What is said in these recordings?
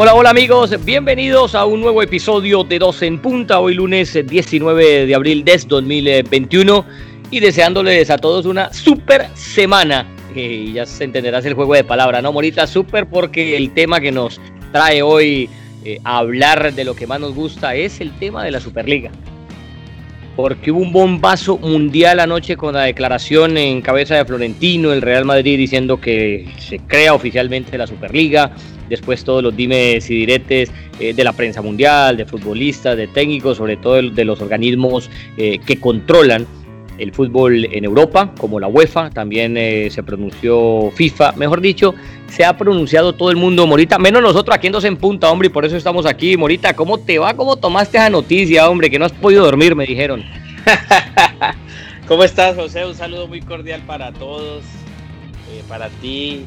Hola, hola amigos, bienvenidos a un nuevo episodio de Dos en Punta, hoy lunes 19 de abril de 2021 y deseándoles a todos una super semana. Y ya se entenderás el juego de palabras, ¿no, Morita? Super porque el tema que nos trae hoy eh, a hablar de lo que más nos gusta es el tema de la Superliga. Porque hubo un bombazo mundial anoche con la declaración en cabeza de Florentino, el Real Madrid diciendo que se crea oficialmente la Superliga, después todos los dimes y diretes eh, de la prensa mundial, de futbolistas, de técnicos, sobre todo de los organismos eh, que controlan el fútbol en Europa, como la UEFA, también eh, se pronunció FIFA, mejor dicho, se ha pronunciado todo el mundo, Morita, menos nosotros aquí en Dos en Punta, hombre, y por eso estamos aquí. Morita, ¿cómo te va? ¿Cómo tomaste esa noticia, hombre? Que no has podido dormir, me dijeron. ¿Cómo estás, José? Un saludo muy cordial para todos, para ti,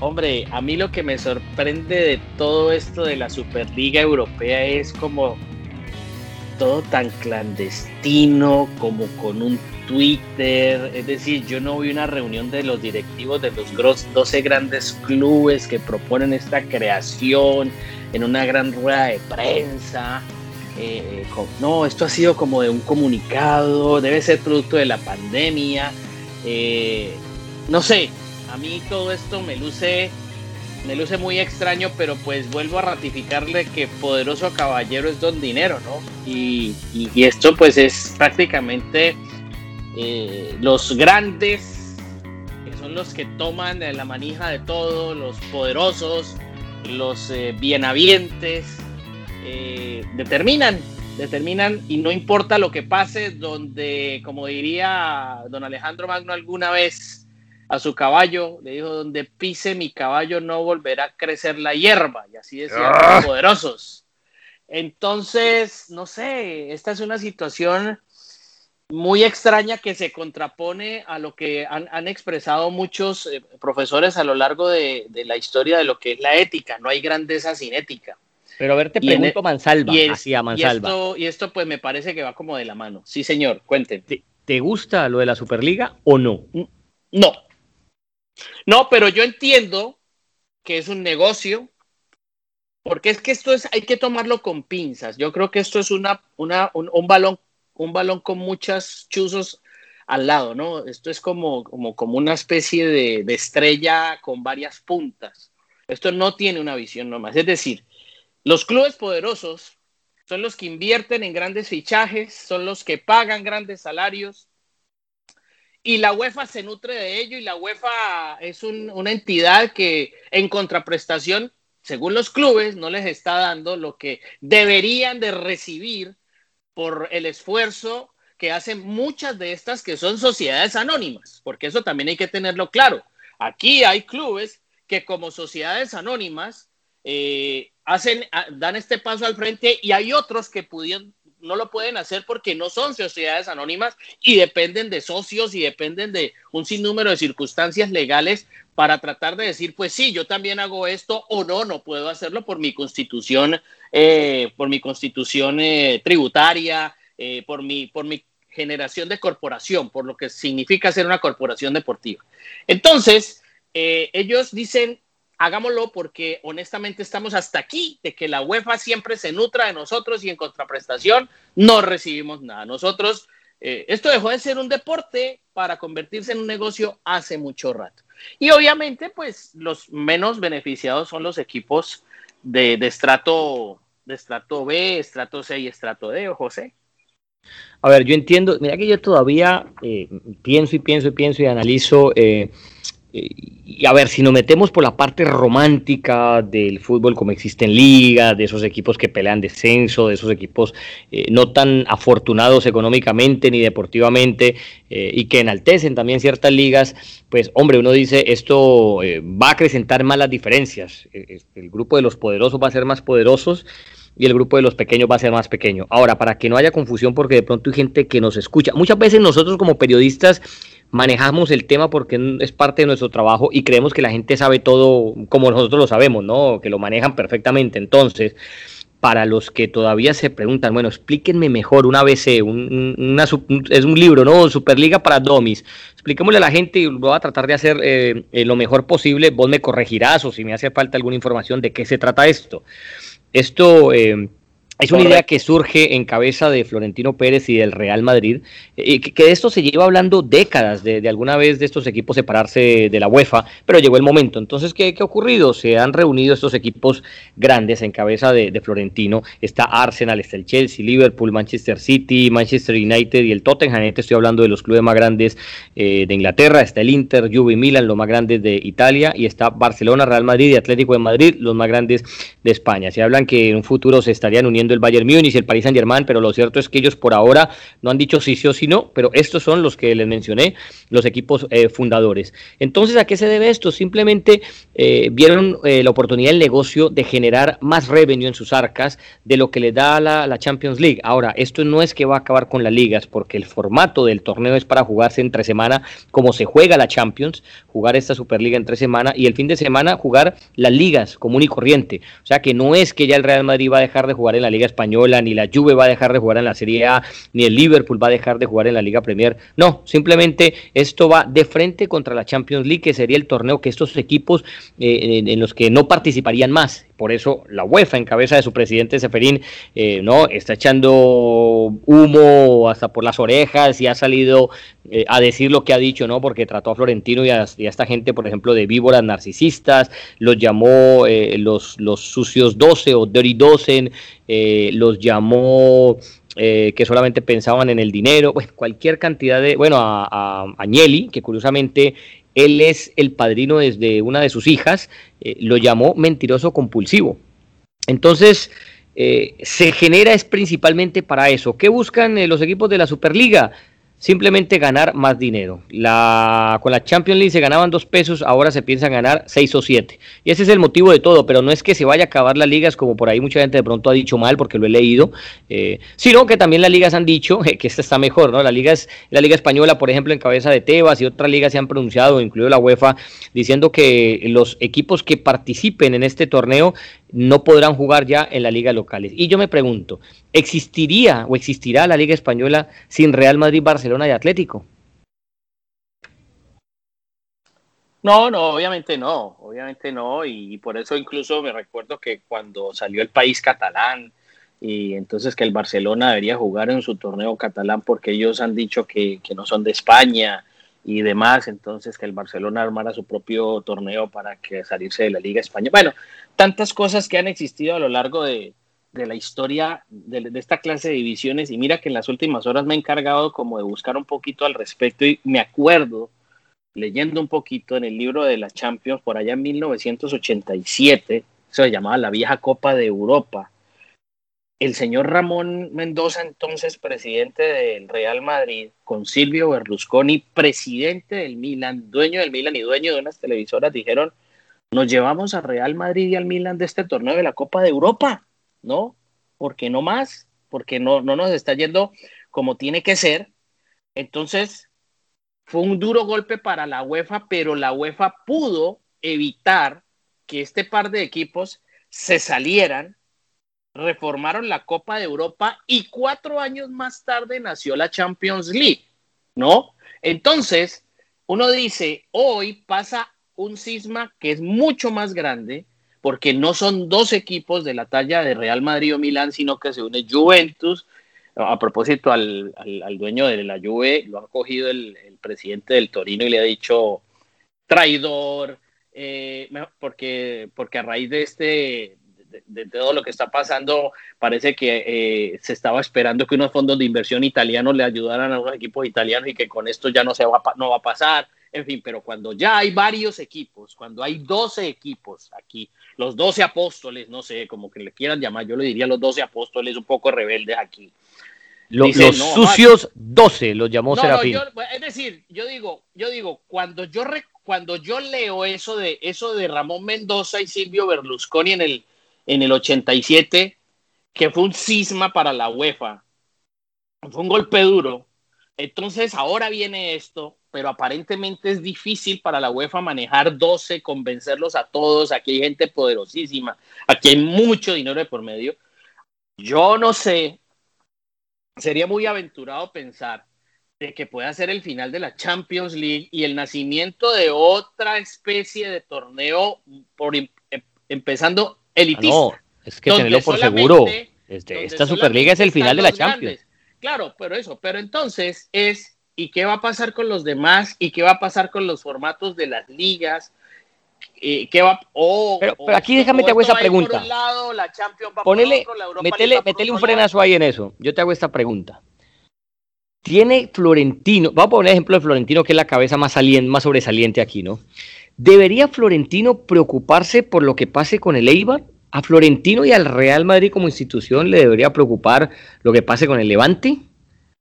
Hombre, a mí lo que me sorprende de todo esto de la Superliga Europea es como todo tan clandestino, como con un Twitter. Es decir, yo no vi una reunión de los directivos de los 12 grandes clubes que proponen esta creación en una gran rueda de prensa. Eh, no, esto ha sido como de un comunicado, debe ser producto de la pandemia. Eh, no sé, a mí todo esto me luce, me luce muy extraño, pero pues vuelvo a ratificarle que poderoso caballero es don dinero, ¿no? Y, esto pues es prácticamente eh, los grandes, que son los que toman la manija de todo, los poderosos, los eh, bienavientes, eh, determinan determinan y no importa lo que pase, donde, como diría don Alejandro Magno alguna vez, a su caballo, le dijo, donde pise mi caballo no volverá a crecer la hierba, y así decían los ah. poderosos. Entonces, no sé, esta es una situación muy extraña que se contrapone a lo que han, expresado muchos eh, profesores a lo largo de, la historia de lo que es la ética. No hay grandeza sin ética. Pero a ver, te pregunto, Mansalva, y Mansalva. Y esto, pues me parece que va como de la mano. Sí, señor, cuéntenme. ¿Te, ¿Te gusta lo de la Superliga o no? No, no, pero yo entiendo que es un negocio, porque es que esto es, hay que tomarlo con pinzas. Yo creo que esto es una, una, un, balón, un balón con muchas chuzos al lado, ¿no? Esto es como, como, como una especie de, de, estrella con varias puntas. Esto no tiene una visión nomás. Es decir, los clubes poderosos son los que invierten en grandes fichajes, son los que pagan grandes salarios, y la UEFA se nutre de ello y la UEFA es una entidad que en contraprestación, según los clubes, no les está dando lo que deberían de recibir por el esfuerzo que hacen muchas de estas que son sociedades anónimas, porque eso también hay que tenerlo claro. Aquí hay clubes que como sociedades anónimas eh, hacen, dan este paso al frente y hay otros que pudieron, no lo pueden hacer porque no son sociedades anónimas y dependen de socios y dependen de un sinnúmero de circunstancias legales para tratar de decir, pues sí, yo también hago esto o no, no puedo hacerlo por mi constitución, eh, por mi constitución eh, tributaria, eh, por, mi, por mi generación de corporación, por lo que significa ser una corporación deportiva. Entonces, ellos dicen, hagámoslo porque honestamente estamos hasta aquí de que la UEFA siempre se nutra de nosotros y en contraprestación no recibimos nada. Nosotros, eh, esto dejó de ser un deporte para convertirse en un negocio hace mucho rato. Y obviamente, pues los menos beneficiados son los equipos de, estrato, de estrato B, estrato C y estrato D, José. A ver, yo entiendo, mira que yo todavía eh, pienso y pienso y pienso y analizo eh, y a ver, si nos metemos por la parte romántica del fútbol como existe en liga, de esos equipos que pelean descenso, de esos equipos eh, no tan afortunados económicamente ni deportivamente eh, y que enaltecen también ciertas ligas, pues hombre, uno dice, esto eh, va a acrecentar más las diferencias. El grupo de los poderosos va a ser más poderosos y el grupo de los pequeños va a ser más pequeño. Ahora, para que no haya confusión, porque de pronto hay gente que nos escucha, muchas veces nosotros como periodistas manejamos el tema porque es parte de nuestro trabajo y creemos que la gente sabe todo como nosotros lo sabemos, ¿no? Que lo manejan perfectamente. Entonces, para los que todavía se preguntan, bueno, explíquenme mejor una ABC, un, es un libro, ¿no? Superliga para Domis. Expliquémosle a la gente y voy a tratar de hacer eh, eh, lo mejor posible. Vos me corregirás o si me hace falta alguna información de qué se trata esto. Esto eh, es una idea que surge en cabeza de Florentino Pérez y del Real Madrid, y que, de esto se lleva hablando décadas, de, alguna vez de estos equipos separarse de la UEFA, pero llegó el momento. Entonces, ¿qué, ha ocurrido? Se han reunido estos equipos grandes en cabeza de, Florentino. Está Arsenal, está el Chelsea, Liverpool, Manchester City, Manchester United y el Tottenham. Estoy hablando de los clubes más grandes eh, de Inglaterra. Está el Inter, Juve y Milan, los más grandes de Italia. Y está Barcelona, Real Madrid y Atlético de Madrid, los más grandes de España. Se hablan que en un futuro se estarían uniendo el Bayern Múnich y el Paris Saint Germain, pero lo cierto es que ellos por ahora no han dicho sí sí o sí no, pero estos son los que les mencioné, los equipos eh, fundadores. Entonces, ¿a qué se debe esto? Simplemente eh, vieron eh, la oportunidad del negocio de generar más revenue en sus arcas de lo que le da la, la Champions League. Ahora, esto no es que va a acabar con las ligas, porque el formato del torneo es para jugarse entre semana, como se juega la Champions, jugar esta Superliga entre semana y el fin de semana jugar las ligas común y corriente. O sea que no es que ya el Real Madrid va a dejar de jugar en la Liga Española, ni la Juve va a dejar de jugar en la Serie A, ni el Liverpool va a dejar de jugar en la Liga Premier. No, simplemente esto va de frente contra la Champions League, que sería el torneo que estos equipos eh, en, los que no participarían más. Por eso la UEFA, en cabeza de su presidente Seferín, eh, no está echando humo hasta por las orejas y ha salido eh, a decir lo que ha dicho, ¿no? Porque trató a Florentino y a, esta gente, por ejemplo, de víboras narcisistas, los llamó los, los sucios 12 o dirty 12, eh, los llamó eh, que solamente pensaban en el dinero, cualquier cantidad de, bueno, a, Agnelli, que curiosamente él es el padrino desde una de sus hijas, eh, lo llamó mentiroso compulsivo. Entonces, se genera es principalmente para eso. ¿Qué buscan los equipos de la Superliga? Simplemente ganar más dinero. La, con la Champions League se ganaban dos pesos, ahora se piensa ganar seis o siete. Y ese es el motivo de todo, pero no es que se vaya a acabar las ligas como por ahí mucha gente de pronto ha dicho mal, porque lo he leído, eh, sino que también las ligas han dicho que esta está mejor, ¿no? La liga, es, la liga española, por ejemplo, en cabeza de Tebas y otras ligas se han pronunciado, incluido la UEFA, diciendo que los equipos que participen en este torneo no podrán jugar ya en la liga locales. Y yo me pregunto, ¿existiría o existirá la liga española sin Real Madrid, Barcelona y Atlético? No, no, obviamente no, obviamente no, y por eso incluso me recuerdo que cuando salió el país catalán y entonces que el Barcelona debería jugar en su torneo catalán porque ellos han dicho que, que no son de España y demás, entonces que el Barcelona armara su propio torneo para que salirse de la Liga Española. Bueno, tantas cosas que han existido a lo largo de, de la historia de, esta clase de divisiones y mira que en las últimas horas me he encargado como de buscar un poquito al respecto y me acuerdo leyendo un poquito en el libro de la Champions por allá en 1987, se llamaba la vieja Copa de Europa. El señor Ramón Mendoza, entonces presidente del Real Madrid, con Silvio Berlusconi, presidente del Milan, dueño del Milan y dueño de unas televisoras, dijeron, nos llevamos a Real Madrid y al Milan de este torneo de la Copa de Europa, ¿no? Porque no más, porque no, no nos está yendo como tiene que ser. Entonces, fue un duro golpe para la UEFA, pero la UEFA pudo evitar que este par de equipos se salieran, reformaron la Copa de Europa y cuatro años más tarde nació la Champions League, ¿no? Entonces, uno dice, hoy pasa un cisma que es mucho más grande, porque no son dos equipos de la talla de Real Madrid o Milán, sino que se une Juventus. A propósito, al, dueño de la Juve lo ha cogido el, presidente del Torino y le ha dicho traidor, eh, porque, porque a raíz de este, de, todo lo que está pasando, parece que eh, se estaba esperando que unos fondos de inversión italianos le ayudaran a los equipos italianos y que con esto ya no, se va, no va a pasar en fin, pero cuando ya hay varios equipos, cuando hay 12 equipos aquí, los 12 apóstoles, no sé, como que le quieran llamar, yo le diría los 12 apóstoles un poco rebeldes aquí. los sucios 12 los llamó Serafín. es decir, yo digo, yo digo, cuando yo cuando yo leo eso de eso de Ramón Mendoza y Silvio Berlusconi en el en el 87, que fue un cisma para la UEFA, fue un golpe duro. Entonces ahora viene esto pero aparentemente es difícil para la UEFA manejar 12, convencerlos a todos, aquí hay gente poderosísima, aquí hay mucho dinero de por medio. yo no sé, sería muy aventurado pensar de que pueda ser el final de la Champions League y el nacimiento de otra especie de torneo por em, em, empezando elitista. no, es que tenerlo por seguro. Este, esta Superliga es el final de la Champions. Claro, pero eso, pero entonces es ¿y qué va a pasar con los demás? ¿Y qué va a pasar con los formatos de las ligas? Eh, ¿qué va, pero, aquí déjame te hago esa pregunta. Ponele, metele, un frenazo ahí en eso. Yo te hago esta pregunta. Tiene Florentino, vamos a poner ejemplo de Florentino, que es la cabeza más, saliente, más sobresaliente aquí, ¿no? ¿Debería Florentino preocuparse por lo que pase con el Eibar? ¿A Florentino y al Real Madrid como institución le debería preocupar lo que pase con el Levante?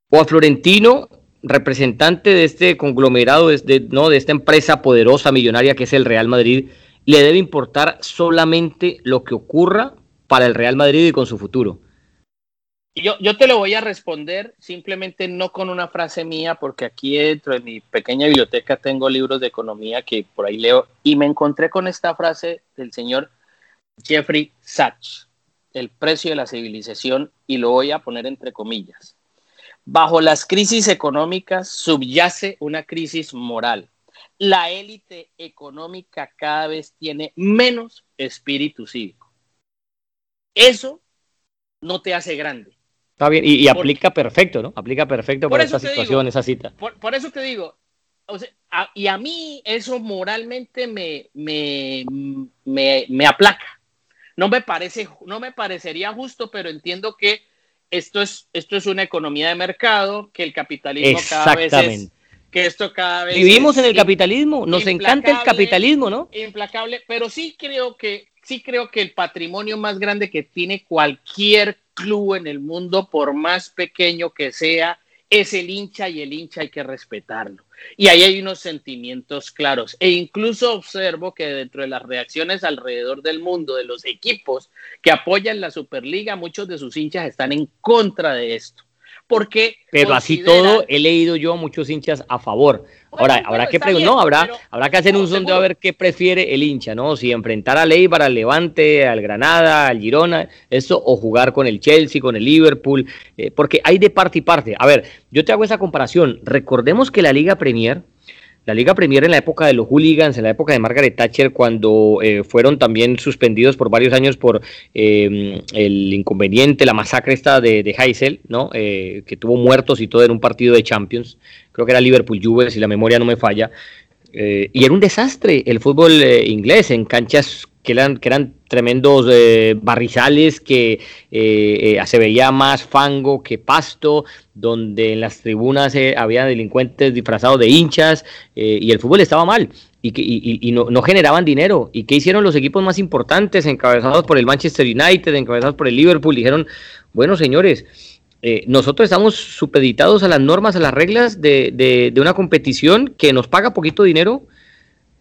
¿O a Florentino, representante de este conglomerado, de, ¿no? de esta empresa poderosa, millonaria que es el Real Madrid, le debe importar solamente lo que ocurra para el Real Madrid y con su futuro? Yo, yo te lo voy a responder simplemente no con una frase mía, porque aquí dentro de mi pequeña biblioteca tengo libros de economía que por ahí leo y me encontré con esta frase del señor Jeffrey Sachs, El precio de la civilización, y lo voy a poner entre comillas. Bajo las crisis económicas subyace una crisis moral. La élite económica cada vez tiene menos espíritu cívico. Eso no te hace grande Está bien, y, aplica perfecto, ¿no? Aplica perfecto para esta situación, esa cita. Por, eso te digo, y a mí eso moralmente me, me, me, aplaca. No me parece, no me parecería justo, pero entiendo que esto es, esto es una economía de mercado, que el capitalismo cada vez es, que esto cada vez vivimos en el capitalismo, nos encanta el capitalismo, ¿no? Implacable, pero sí creo que sí creo que el patrimonio más grande que tiene cualquier club en el mundo, por más pequeño que sea, es el hincha y el hincha hay que respetarlo. Y ahí hay unos sentimientos claros. E incluso observo que dentro de las reacciones alrededor del mundo de los equipos que apoyan la Superliga, muchos de sus hinchas están en contra de esto porque... Pero así todo, he leído yo a muchos hinchas a favor. Ahora, habrá que no, habrá, habrá que hacer un sondeo a ver qué prefiere el hincha, ¿no? Si enfrentar a Leibar, al Levante, al Granada, al Girona, eso, o jugar con el Chelsea, con el Liverpool, eh, porque hay de parte y parte. A ver, yo te hago esa comparación. Recordemos que la Liga Premier la Liga Premier en la época de los hooligans, en la época de Margaret Thatcher, cuando eh, fueron también suspendidos por varios años por eh, el inconveniente, la masacre esta de, de ¿no? Eh, que tuvo muertos y todo en un partido de Champions, creo que era Liverpool Juve, si la memoria no me falla, y era un desastre el fútbol inglés en canchas que eran, que eran tremendos eh, barrizales, que eh, eh, se veía más fango que pasto, donde en las tribunas había delincuentes disfrazados de hinchas y el fútbol estaba mal y, que, y, no, no, generaban dinero. ¿Y qué hicieron los equipos más importantes, encabezados por el Manchester United, encabezados por el Liverpool? Dijeron, bueno, señores, nosotros estamos supeditados a las normas, a las reglas de, de, de, una competición que nos paga poquito dinero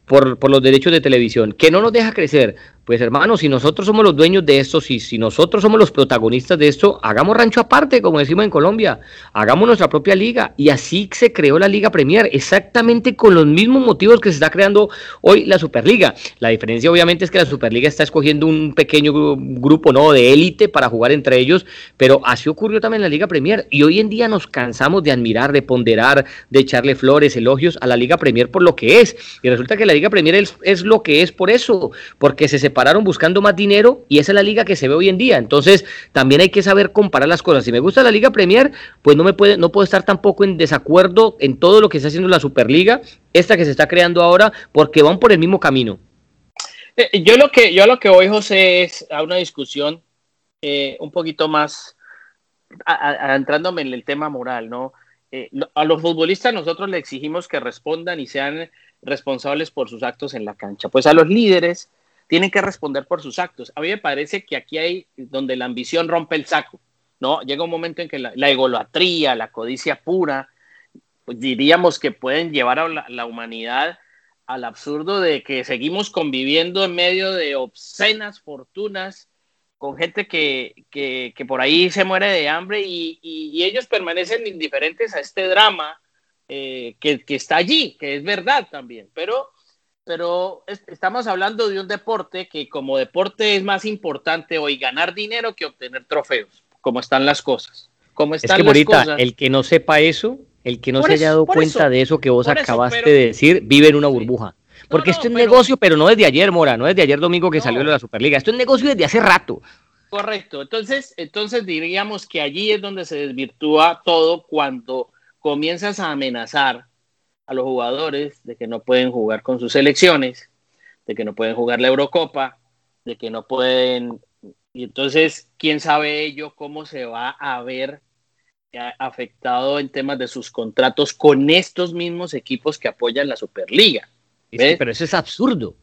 por, por, los derechos de televisión, que no nos deja crecer, pues hermano, si nosotros somos los dueños de esto, si, si nosotros somos los protagonistas de esto, hagamos rancho aparte, como decimos en Colombia, hagamos nuestra propia liga. Y así se creó la Liga Premier, exactamente con los mismos motivos que se está creando hoy la Superliga. La diferencia obviamente es que la Superliga está escogiendo un pequeño grupo ¿no? de élite para jugar entre ellos, pero así ocurrió también la Liga Premier. Y hoy en día nos cansamos de admirar, de ponderar, de echarle flores, elogios a la Liga Premier por lo que es. Y resulta que la Liga Premier es, es lo que es por eso, porque se pararon buscando más dinero y esa es la liga que se ve hoy en día. Entonces, también hay que saber comparar las cosas. Si me gusta la Liga Premier, pues no me puede no puedo estar tampoco en desacuerdo en todo lo que está haciendo la Superliga, esta que se está creando ahora, porque van por el mismo camino. Eh, yo lo que yo lo que voy, José, es a una discusión eh, un poquito más adentrándome en el tema moral, ¿no? Eh, a los futbolistas nosotros le exigimos que respondan y sean responsables por sus actos en la cancha. Pues a los líderes tienen que responder por sus actos. A mí me parece que aquí hay donde la ambición rompe el saco, ¿no? Llega un momento en que la, egolatría, la codicia pura, pues diríamos que pueden llevar a la, humanidad al absurdo de que seguimos conviviendo en medio de obscenas fortunas con gente que, que, por ahí se muere de hambre y, ellos permanecen indiferentes a este drama eh, que, está allí, que es verdad también. Pero pero estamos hablando de un deporte que como deporte es más importante hoy ganar dinero que obtener trofeos, como están las cosas. Como están es que, las cosas. el que no sepa eso, el que no se haya dado cuenta de eso que vos acabaste de decir, vive en una burbuja. Porque esto es negocio, pero no desde ayer, Mora, no desde ayer domingo que salió de la Superliga. Esto es negocio desde hace rato. Correcto. Entonces, entonces diríamos que allí es donde se desvirtúa todo cuando comienzas a amenazar a los jugadores de que no pueden jugar con sus selecciones, de que no pueden jugar la Eurocopa, de que no pueden... Y entonces, ¿quién sabe ello cómo se va a ver afectado en temas de sus contratos con estos mismos equipos que apoyan la Superliga? pero eso es absurdo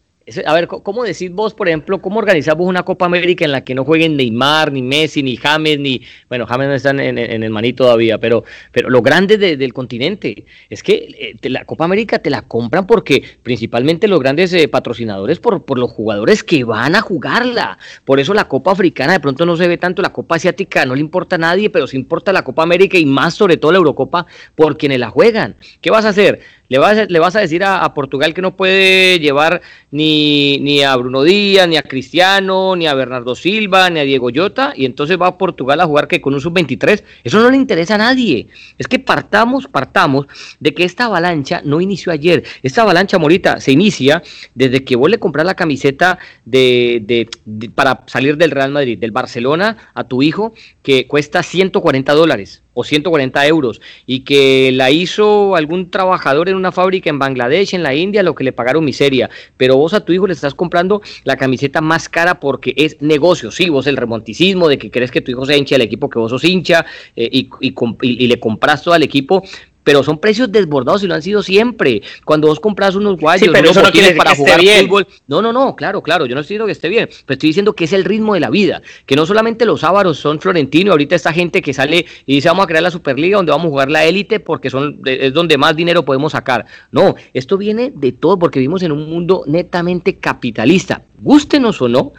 a ver, ¿cómo decís vos, por ejemplo, cómo organizamos una Copa América en la que no jueguen Neymar, ni Messi, ni James, ni. Bueno, James no está en, el maní todavía, pero, pero los grandes del continente. Es que eh, la Copa América te la compran porque principalmente los grandes eh, patrocinadores, por, por los jugadores que van a jugarla. Por eso la Copa Africana de pronto no se ve tanto, la Copa Asiática no le importa a nadie, pero sí importa la Copa América y más sobre todo la Eurocopa por quienes la juegan. ¿Qué vas a hacer? Le vas, a, decir a, Portugal que no puede llevar ni, ni a Bruno Díaz, ni a Cristiano, ni a Bernardo Silva, ni a Diego Llota, y entonces va a Portugal a jugar que con un sub-23. Eso no le interesa a nadie. Es que partamos, partamos de que esta avalancha no inició ayer. Esta avalancha, Morita, se inicia desde que vos le compras la camiseta de, de, para salir del Real Madrid, del Barcelona, a tu hijo, que cuesta 140 dólares o 140 euros y que la hizo algún trabajador en una fábrica en Bangladesh, en la India, lo que le pagaron miseria. Pero vos a tu hijo le estás comprando la camiseta más cara porque es negocio. Sí, vos el remonticismo de que crees que tu hijo se hincha el equipo que vos sos hincha eh, y, y, y, le compras todo al equipo, pero son precios desbordados y lo han sido siempre. Cuando vos compras unos guayos, pero eso no quiere para jugar bien. fútbol. No, no, no, claro, claro, yo no estoy diciendo que esté bien, pero estoy diciendo que es el ritmo de la vida, que no solamente los ávaros son Florentino, ahorita esta gente que sale y dice vamos a crear la Superliga donde vamos a jugar la élite porque son es donde más dinero podemos sacar. No, esto viene de todo porque vivimos en un mundo netamente capitalista, gústenos o no,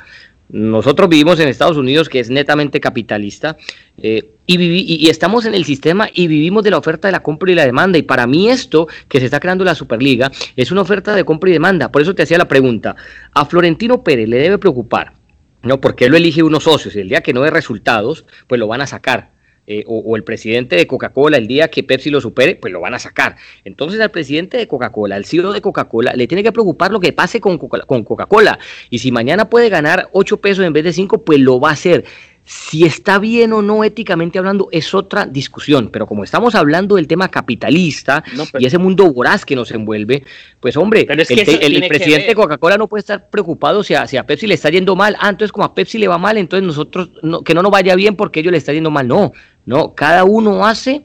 nosotros vivimos en Estados Unidos, que es netamente capitalista, eh, y, y, estamos en el sistema y vivimos de la oferta de la compra y la demanda. Y para mí esto que se está creando la Superliga es una oferta de compra y demanda. Por eso te hacía la pregunta, ¿a Florentino Pérez le debe preocupar? No, porque él lo elige unos socios y el día que no dé resultados, pues lo van a sacar. Eh, o, el presidente de Coca-Cola el día que Pepsi lo supere, pues lo van a sacar. Entonces al presidente de Coca-Cola, al CEO de Coca-Cola, le tiene que preocupar lo que pase con Coca-Cola. Y si mañana puede ganar 8 pesos en vez de 5, pues lo va a hacer. Si está bien o no éticamente hablando es otra discusión, pero como estamos hablando del tema capitalista y ese mundo voraz que nos envuelve, pues hombre, el, presidente de Coca-Cola no puede estar preocupado si a, Pepsi le está yendo mal, ah, entonces como a Pepsi le va mal, entonces nosotros que no nos vaya bien porque ellos le está yendo mal, no, no, cada uno hace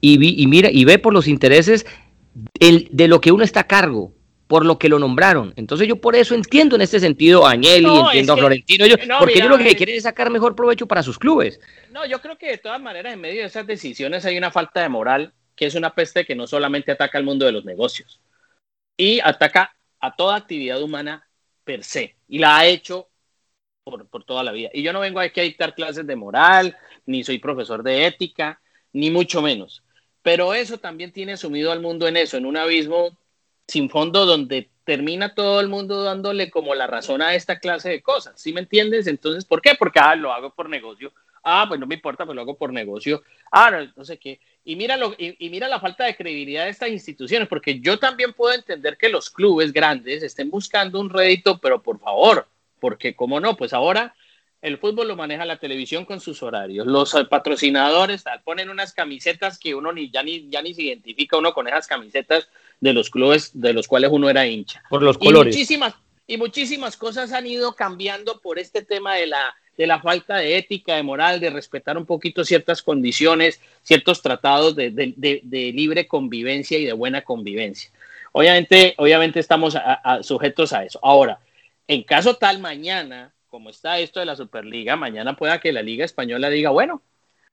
y, y mira y ve por los intereses de lo que uno está a cargo, por lo que lo nombraron. Entonces yo por eso entiendo en este sentido a Agnelli, entiendo a Florentino, porque yo lo que quieren es sacar mejor provecho para sus clubes. No, yo creo que de todas maneras en medio de esas decisiones hay una falta de moral que es una peste que no solamente ataca al mundo de los negocios y ataca a toda actividad humana per se y la ha hecho por, por toda la vida. Y yo no vengo aquí a dictar clases de moral, ni soy profesor de ética, ni mucho menos. Pero eso también tiene sumido al mundo en eso, en un abismo sin fondo donde termina todo el mundo dándole como la razón a esta clase de cosas. ¿Sí me entiendes? Entonces, ¿por qué? Porque ah, lo hago por negocio. Ah, pues no me importa, pues lo hago por negocio. Ah, no, sé qué. Y mira, lo, y, mira la falta de credibilidad de estas instituciones, porque yo también puedo entender que los clubes grandes estén buscando un rédito, pero por favor, porque cómo no, pues ahora el fútbol lo maneja la televisión con sus horarios. Los patrocinadores ponen unas camisetas que uno ni ya ni ya ni se identifica uno con esas camisetas de los clubes de los cuales uno era hincha. Por los colores. Y muchísimas, y muchísimas cosas han ido cambiando por este tema de la, de la falta de ética, de moral, de respetar un poquito ciertas condiciones, ciertos tratados de, de, libre convivencia y de buena convivencia. Obviamente, obviamente estamos sujetos a eso. Ahora, en caso tal mañana, como está esto de la Superliga, mañana pueda que la Liga Española diga, bueno,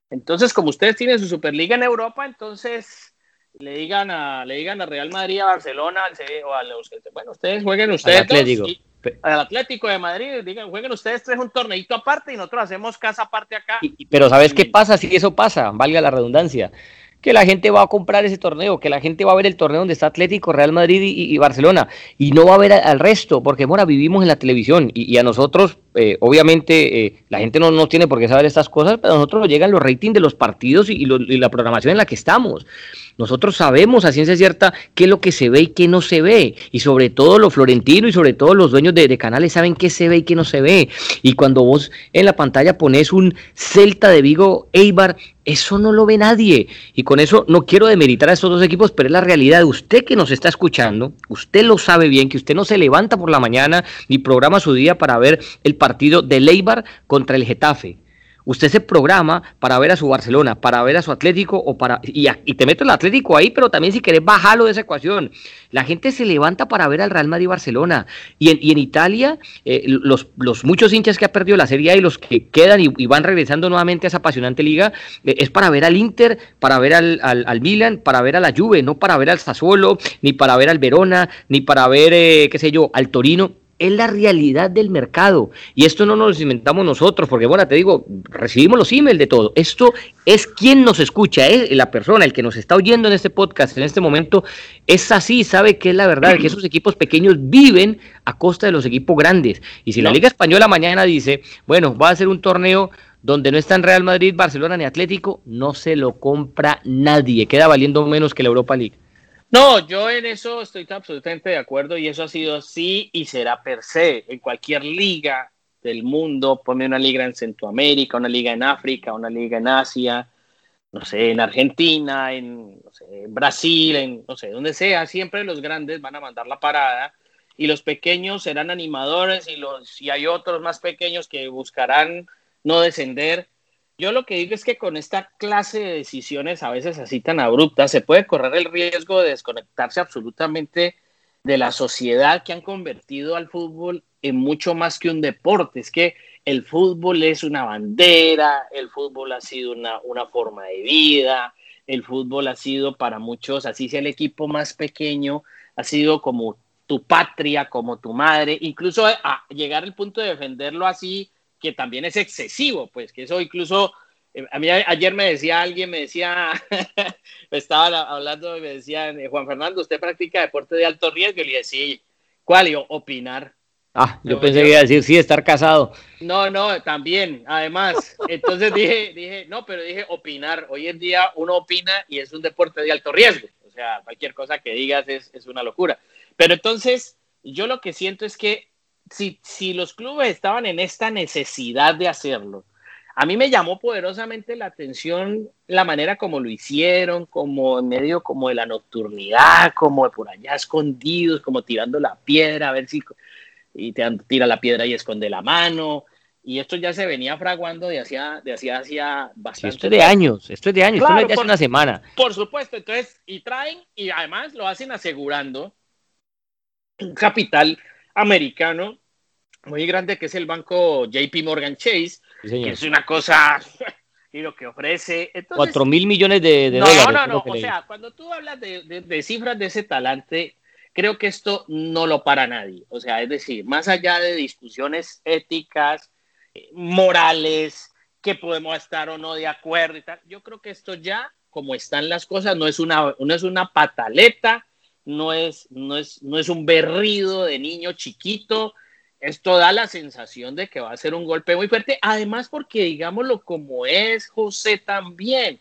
entonces como ustedes tienen su Superliga en Europa, entonces le digan a le digan a Real Madrid, a Barcelona, o a los bueno, ustedes jueguen ustedes al Atlético. al Atlético de Madrid, digan, jueguen ustedes tres un torneito aparte y nosotros hacemos casa aparte acá. pero ¿sabes qué pasa si eso pasa? Valga la redundancia que la gente va a comprar ese torneo, que la gente va a ver el torneo donde está Atlético, Real Madrid y, Barcelona, y no va a ver al resto, porque bueno, vivimos en la televisión y, a nosotros, eh, obviamente, eh, la gente no, no tiene por qué saber estas cosas, pero a nosotros nos llegan los ratings de los partidos y, la programación en la que estamos. Nosotros sabemos a ciencia cierta qué es lo que se ve y qué no se ve. Y sobre todo los florentinos y sobre todo los dueños de, canales saben qué se ve y qué no se ve. Y cuando vos en la pantalla pones un Celta de Vigo Eibar, eso no lo ve nadie. Y con eso no quiero demeritar a estos dos equipos, pero es la realidad. Usted que nos está escuchando, usted lo sabe bien, que usted no se levanta por la mañana ni programa su día para ver el partido de Eibar contra el Getafe. Usted se programa para ver a su Barcelona, para ver a su Atlético o para y, te meto el Atlético ahí, pero también si querés bajarlo de esa ecuación. La gente se levanta para ver al Real Madrid Barcelona y en, y en Italia eh, los, los, muchos hinchas que ha perdido la Serie A y los que quedan y, van regresando nuevamente a esa apasionante liga eh, es para ver al Inter, para ver al, al, Milan, para ver a la Juve, no para ver al Sassuolo, ni para ver al Verona, ni para ver eh, qué sé yo, al Torino es la realidad del mercado. Y esto no nos inventamos nosotros, porque bueno, te digo, recibimos los emails de todo. Esto es quien nos escucha, es la persona, el que nos está oyendo en este podcast en este momento, es así, sabe que es la verdad, que esos equipos pequeños viven a costa de los equipos grandes. Y si la Liga Española mañana dice, bueno, va a ser un torneo donde no están Real Madrid, Barcelona ni Atlético, no se lo compra nadie, queda valiendo menos que la Europa League. No, yo en eso estoy absolutamente de acuerdo y eso ha sido así y será per se. En cualquier liga del mundo, ponme una liga en Centroamérica, una liga en África, una liga en Asia, no sé, en Argentina, en, Brasil, en no sé, donde sea, siempre los grandes van a mandar la parada y los pequeños serán animadores y los y hay otros más pequeños que buscarán no descender yo lo que digo es que con esta clase de decisiones a veces así tan abruptas se puede correr el riesgo de desconectarse absolutamente de la sociedad que han convertido al fútbol en mucho más que un deporte. Es que el fútbol es una bandera, el fútbol ha sido una, una forma de vida, el fútbol ha sido para muchos, así sea el equipo más pequeño, ha sido como tu patria, como tu madre, incluso a llegar al punto de defenderlo así que también es excesivo, pues que eso incluso, eh, a mí ayer me decía alguien, me decía, estaba hablando y me decía, eh, Juan Fernando, ¿usted practica deporte de alto riesgo? Y le dije, sí, ¿cuál? Y opinar. Ah, yo pensé que iba a decir, sí, estar casado. No, no, también, además. Entonces dije, dije, no, pero dije opinar. Hoy en día uno opina y es un deporte de alto riesgo. O sea, cualquier cosa que digas es, es una locura. Pero entonces, yo lo que siento es que si, los clubes estaban en esta necesidad de hacerlo, a mí me llamó poderosamente la atención la manera como lo hicieron, como en medio como de la nocturnidad, como por allá escondidos, como tirando la piedra, a ver si y te tira la piedra y esconde la mano. Y esto ya se venía fraguando de hacía, de hacía, hacía bastante. esto es de años, esto es de años, esto no es de hace una semana. Por supuesto, entonces, y traen, y además lo hacen asegurando un capital americano muy grande que es el banco JP Morgan Chase, que es una cosa y lo que ofrece. Cuatro mil millones de, no, dólares. No, no, no. O sea, cuando tú hablas de, de, cifras de ese talante, creo que esto no lo para nadie. O sea, es decir, más allá de discusiones éticas, morales, que podemos estar o no de acuerdo y tal, yo creo que esto ya, como están las cosas, no es una, no es una pataleta no es, no es, no es un berrido de niño chiquito. Esto da la sensación de que va a ser un golpe muy fuerte. Además, porque digámoslo como es José también.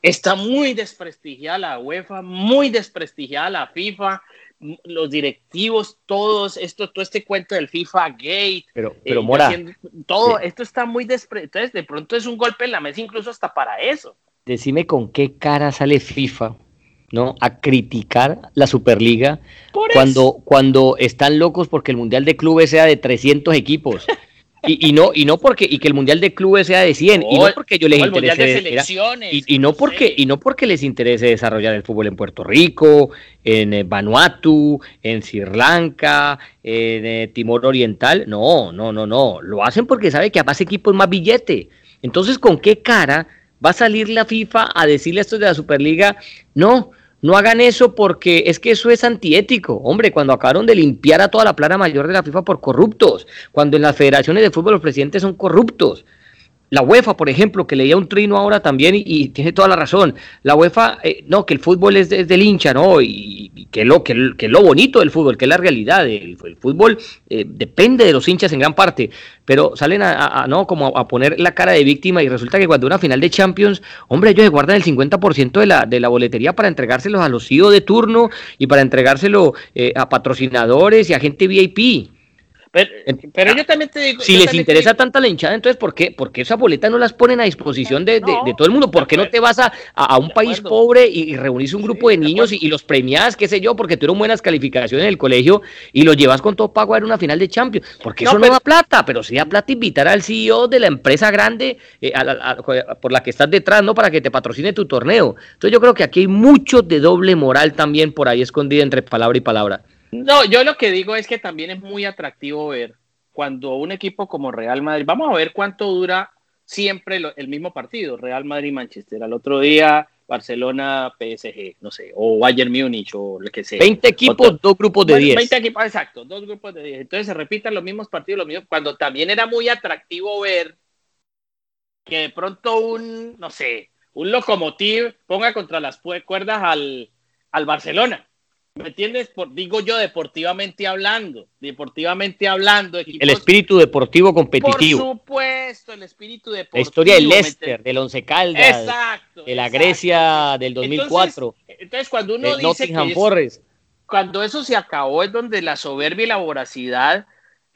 Está muy desprestigiada la UEFA, muy desprestigiada la FIFA, los directivos, todos, esto, todo este cuento del FIFA Gate. Pero, pero eh, Mora. todo, esto está muy desprestigiado. Entonces, de pronto es un golpe en la mesa, incluso hasta para eso. Decime con qué cara sale FIFA ¿no? a criticar la Superliga cuando, cuando están locos porque el Mundial de Clubes sea de 300 equipos. Y, y, no y no porque y que el mundial de clubes sea de 100 y no porque yo les interese y, y, no porque y no porque les interese desarrollar el fútbol en Puerto Rico en eh, Vanuatu en Sri Lanka en eh, Timor Oriental. No no no no. Lo hacen porque sabe que a más equipos más billete. Entonces con qué cara va a salir la FIFA a decirle a estos de la Superliga no no hagan eso porque es que eso es antiético. Hombre, cuando acabaron de limpiar a toda la plana mayor de la FIFA por corruptos, cuando en las federaciones de fútbol los presidentes son corruptos. La UEFA, por ejemplo, que leía un trino ahora también y, tiene toda la razón. La UEFA, eh, no, que el fútbol es, del hincha, ¿no? Y, que, lo, que, lo bonito del fútbol, que es la realidad. El, fútbol eh, depende de los hinchas en gran parte, pero salen a, ¿no? Como a, poner la cara de víctima y resulta que cuando una final de Champions, hombre, ellos se guardan el 50% de la, de la boletería para entregárselos a los CEO de turno y para entregárselo eh, a patrocinadores y a gente VIP. Pero, yo también te digo. Si les interesa tanta la hinchada, entonces, ¿por qué, ¿por qué esas boletas no las ponen a disposición de, todo el mundo? ¿Por qué no te vas a, un país pobre y, reunís un grupo de niños y, los premias, qué sé yo, porque tuvieron buenas calificaciones en el colegio y los llevas con todo pago a ver una final de Champions? Porque eso no da plata, pero sí da plata invitar al CEO de la empresa grande eh, por la que estás detrás, ¿no? Para que te patrocine tu torneo. Entonces, yo creo que aquí hay mucho de doble moral también por ahí escondida entre palabra y palabra. No, yo lo que digo es que también es muy atractivo ver cuando un equipo como Real Madrid, vamos a ver cuánto dura siempre el mismo partido, Real Madrid-Manchester. Al otro día, Barcelona-PSG, no sé, o Bayern Múnich o lo que sea. 20 equipos, dos grupos de 10. 20 equipos, exacto, dos grupos de 10. Entonces se repitan los mismos partidos, los mismos, cuando también era muy atractivo ver que de pronto un, no sé, un locomotiv ponga contra las cuerdas al, al Barcelona. ¿Me entiendes? Por, digo yo deportivamente hablando, deportivamente hablando. el espíritu deportivo competitivo. Por supuesto, el espíritu deportivo. La historia del Leicester, del Once Caldas, exacto, de la Grecia del 2004. Entonces, cuando uno dice que cuando eso se acabó es donde la soberbia y la voracidad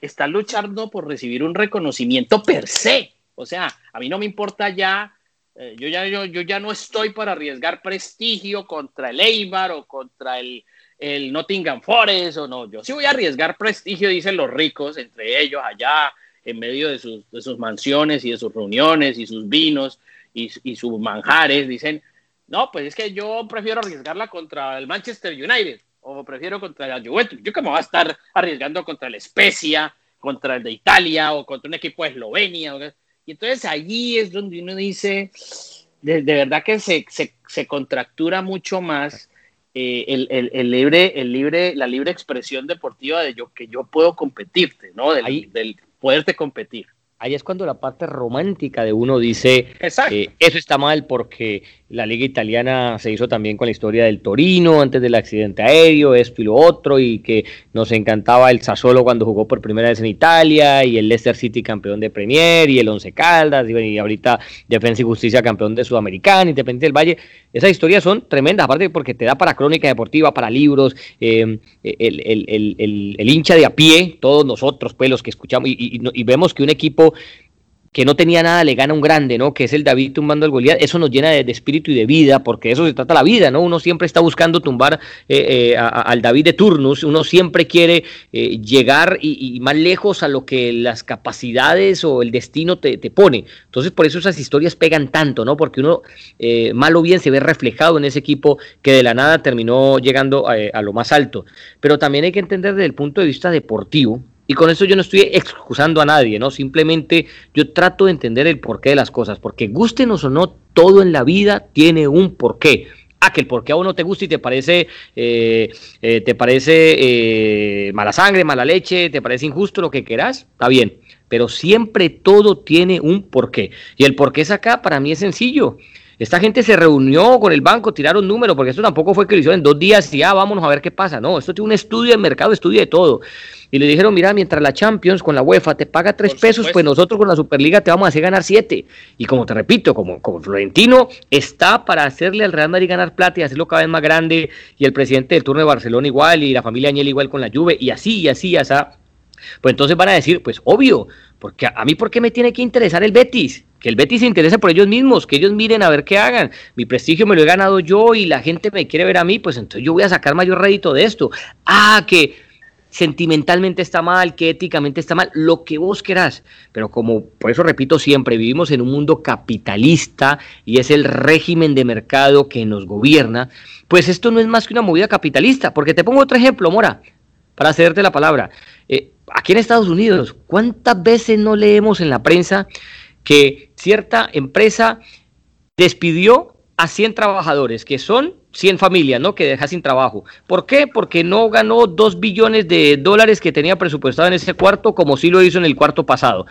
están luchando por recibir un reconocimiento per se. O sea, a mí no me importa ya eh, yo, ya yo, yo, ya no estoy para arriesgar prestigio contra el Eibar o contra el, el Nottingham Forest o no. Yo sí voy a arriesgar prestigio, dicen los ricos, entre ellos allá en medio de sus, de sus mansiones y de sus reuniones y sus vinos y, y, sus manjares. Dicen, no, pues es que yo prefiero arriesgarla contra el Manchester United o prefiero contra la Juventus. Yo que me voy a estar arriesgando contra el Spezia, contra el de Italia o contra un equipo de Eslovenia. Y entonces allí es donde uno dice, de, de verdad que se, se, se contractura mucho más eh, el, el, el, libre, el libre, la libre expresión deportiva de yo que yo puedo competirte, ¿no? Del, del poderte competir ahí es cuando la parte romántica de uno dice, eh, eso está mal porque la liga italiana se hizo también con la historia del Torino antes del accidente aéreo, esto y lo otro, y que nos encantaba el Sassuolo cuando jugó por primera vez en Italia, y el Leicester City campeón de Premier, y el Once Caldas, y, ahorita Defensa y Justicia campeón de Sudamericana, Independiente del Valle. Esas historias son tremendas, aparte porque te da para crónica deportiva, para libros, eh, el, hincha de a pie, todos nosotros, pues los que escuchamos, y vemos que un equipo que no tenía nada le gana un grande, ¿no? Que es el David tumbando al Goliat. Eso nos llena de, espíritu y de vida, porque eso se trata la vida, ¿no? Uno siempre está buscando tumbar eh, eh, al David de Turnus, uno siempre quiere eh, llegar y, más lejos a lo que las capacidades o el destino te, pone. Entonces, por eso esas historias pegan tanto, ¿no? Porque uno, mal o bien, se ve reflejado en ese equipo que de la nada terminó llegando a lo más alto. Pero también hay que entender desde el punto de vista deportivo, y con eso yo no estoy excusando a nadie, ¿no? Simplemente yo trato de entender el porqué de las cosas, porque gustenos o no, todo en la vida tiene un porqué. Ah, que el porqué a uno te gusta y te parece, eh, eh, te parece eh, mala sangre, mala leche, te parece injusto, lo que quieras, está bien. Pero siempre todo tiene un porqué. Y el porqué es acá, para mí es sencillo. Esta gente se reunió con el banco, tiraron números, porque esto tampoco fue que lo hicieron en dos días y ya vámonos a ver qué pasa. No, esto tiene un estudio de mercado, estudio de todo y le dijeron, mira, mientras la Champions con la UEFA te paga tres pesos, pues nosotros con la Superliga te vamos a hacer ganar siete. Y como te repito, como, como Florentino está para hacerle al Real Madrid ganar plata y hacerlo cada vez más grande, y el presidente del turno de Barcelona igual, y la familia Añel igual con la Juve, y así, y así, y así. Pues entonces van a decir, pues obvio, porque a mí, ¿por qué me tiene que interesar el Betis? Que el Betis se interese por ellos mismos, que ellos miren a ver qué hagan. Mi prestigio me lo he ganado yo y la gente me quiere ver a mí, pues entonces yo voy a sacar mayor rédito de esto. Ah, que sentimentalmente está mal, que éticamente está mal, lo que vos querás. Pero como, por eso repito siempre, vivimos en un mundo capitalista y es el régimen de mercado que nos gobierna, pues esto no es más que una movida capitalista. Porque te pongo otro ejemplo, Mora, para hacerte la palabra. Eh, aquí en Estados Unidos, ¿cuántas veces no leemos en la prensa que cierta empresa despidió a 100 trabajadores, que son 100 familias, ¿no? Que deja sin trabajo. ¿Por qué? Porque no ganó 2 billones de dólares que tenía presupuestado en ese cuarto, como sí lo hizo en el cuarto pasado.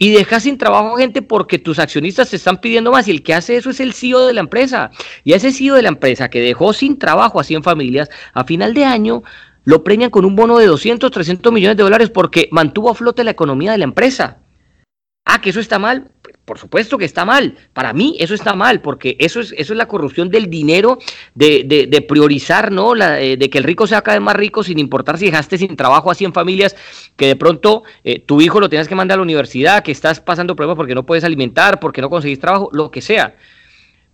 y dejas sin trabajo a gente porque tus accionistas te están pidiendo más y el que hace eso es el CEO de la empresa. Y ese CEO de la empresa que dejó sin trabajo a 100 familias, a final de año lo premian con un bono de 200, 300 millones de dólares porque mantuvo a flote la economía de la empresa. Ah, que eso está mal. Por supuesto que está mal. Para mí eso está mal, porque eso es, eso es la corrupción del dinero, de, priorizar, ¿no? La, eh, de que el rico sea cada vez más rico sin importar si dejaste sin trabajo a 100 familias, que de pronto eh, tu hijo lo tienes que mandar a la universidad, que estás pasando problemas porque no puedes alimentar, porque no conseguís trabajo, lo que sea.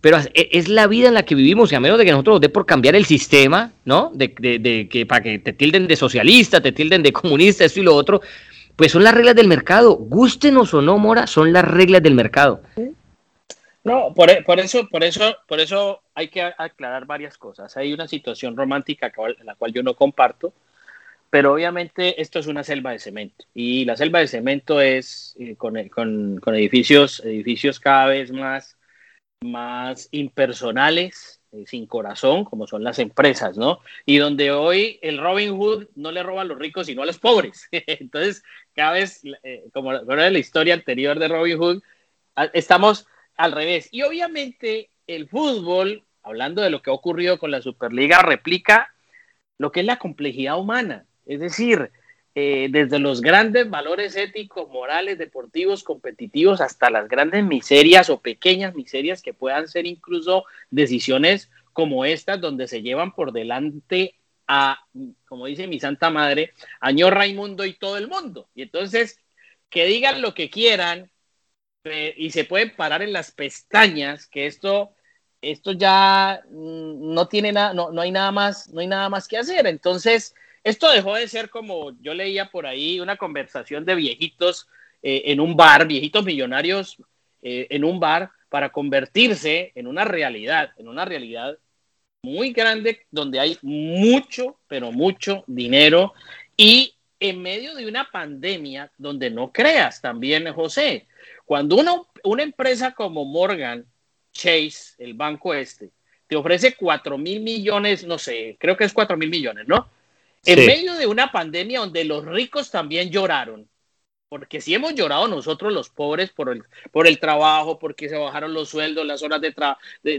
Pero es la vida en la que vivimos y a menos de que nosotros nos dé por cambiar el sistema, ¿no? De, de, que para que te tilden de socialista, te tilden de comunista, esto y lo otro, pues son las reglas del mercado. Gústenos o no, Mora, son las reglas del mercado. No, por, e, eso, por eso, por eso hay que aclarar varias cosas. Hay una situación romántica en la cual yo no comparto, pero obviamente esto es una selva de cemento y la selva de cemento es eh, con, con, con, edificios, edificios cada vez más, más impersonales, eh, sin corazón, como son las empresas, ¿no? Y donde hoy el Robin Hood no le roba a los ricos, sino a los pobres. Entonces, cada vez, eh, como era la historia anterior de Robin Hood, estamos al revés. Y obviamente el fútbol, hablando de lo que ha ocurrido con la Superliga, replica lo que es la complejidad humana. Es decir, eh, desde los grandes valores éticos, morales, deportivos, competitivos, hasta las grandes miserias o pequeñas miserias que puedan ser incluso decisiones como estas, donde se llevan por delante a, como dice mi santa madre, año Raimundo y todo el mundo. Y entonces, que digan lo que quieran eh, y se pueden parar en las pestañas, que esto, esto ya mm, no tiene nada, no, no hay nada más, no hay nada más que hacer. Entonces, esto dejó de ser como yo leía por ahí una conversación de viejitos eh, en un bar, viejitos millonarios eh, en un bar, para convertirse en una realidad, en una realidad muy grande donde hay mucho, pero mucho dinero y en medio de una pandemia donde no creas también, José, cuando una, una empresa como Morgan Chase, el banco este, te ofrece 4 mil millones, no sé, creo que es 4 mil millones, ¿no? En medio de una pandemia donde los ricos también lloraron, porque si hemos llorado nosotros los pobres por el, por el trabajo, porque se bajaron los sueldos, las horas de,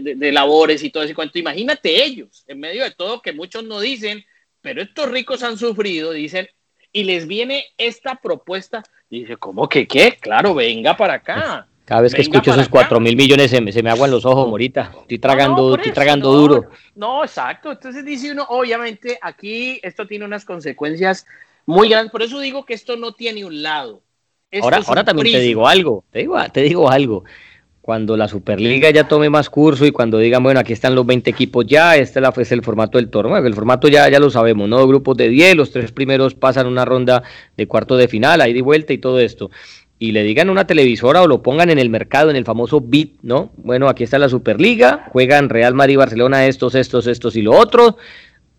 de, labores y todo ese cuento. Imagínate ellos, en medio de todo que muchos no dicen, pero estos ricos han sufrido, dicen, y les viene esta propuesta, dice, ¿cómo que qué? Claro, venga para acá. Cada vez que escucho esos cuatro mil millones se me, se me aguan los ojos, Morita. Estoy tragando, estoy tragando duro. No, exacto. Entonces dice uno, obviamente aquí esto tiene unas consecuencias muy grandes. Por eso digo que esto no tiene un lado. ahora, ahora también te digo algo. Te digo, te digo algo. Cuando la Superliga ya tome más curso y cuando digan, bueno, aquí están los 20 equipos ya, este es el formato del torneo. El formato ya, ya lo sabemos, ¿no? Grupos de 10, los tres primeros pasan una ronda de cuarto de final, ahí de vuelta y todo esto y le digan una televisora o lo pongan en el mercado, en el famoso BIT, ¿no? Bueno, aquí está la Superliga, juegan Real Madrid, Barcelona, estos, estos, estos y lo otro,